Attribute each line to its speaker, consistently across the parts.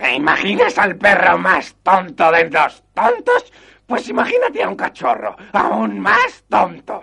Speaker 1: ¿Te imaginas al perro más tonto de los tontos? Pues imagínate a un cachorro aún más tonto.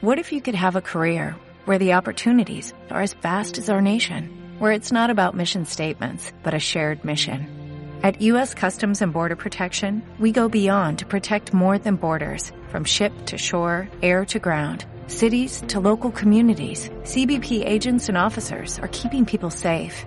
Speaker 2: What if you could have a career where the opportunities are as vast as our nation, where it's not about mission statements, but a shared mission? At U.S. Customs and Border Protection, we go beyond to protect more than borders, from ship to shore, air to ground, cities to local communities. CBP agents and officers are keeping people safe.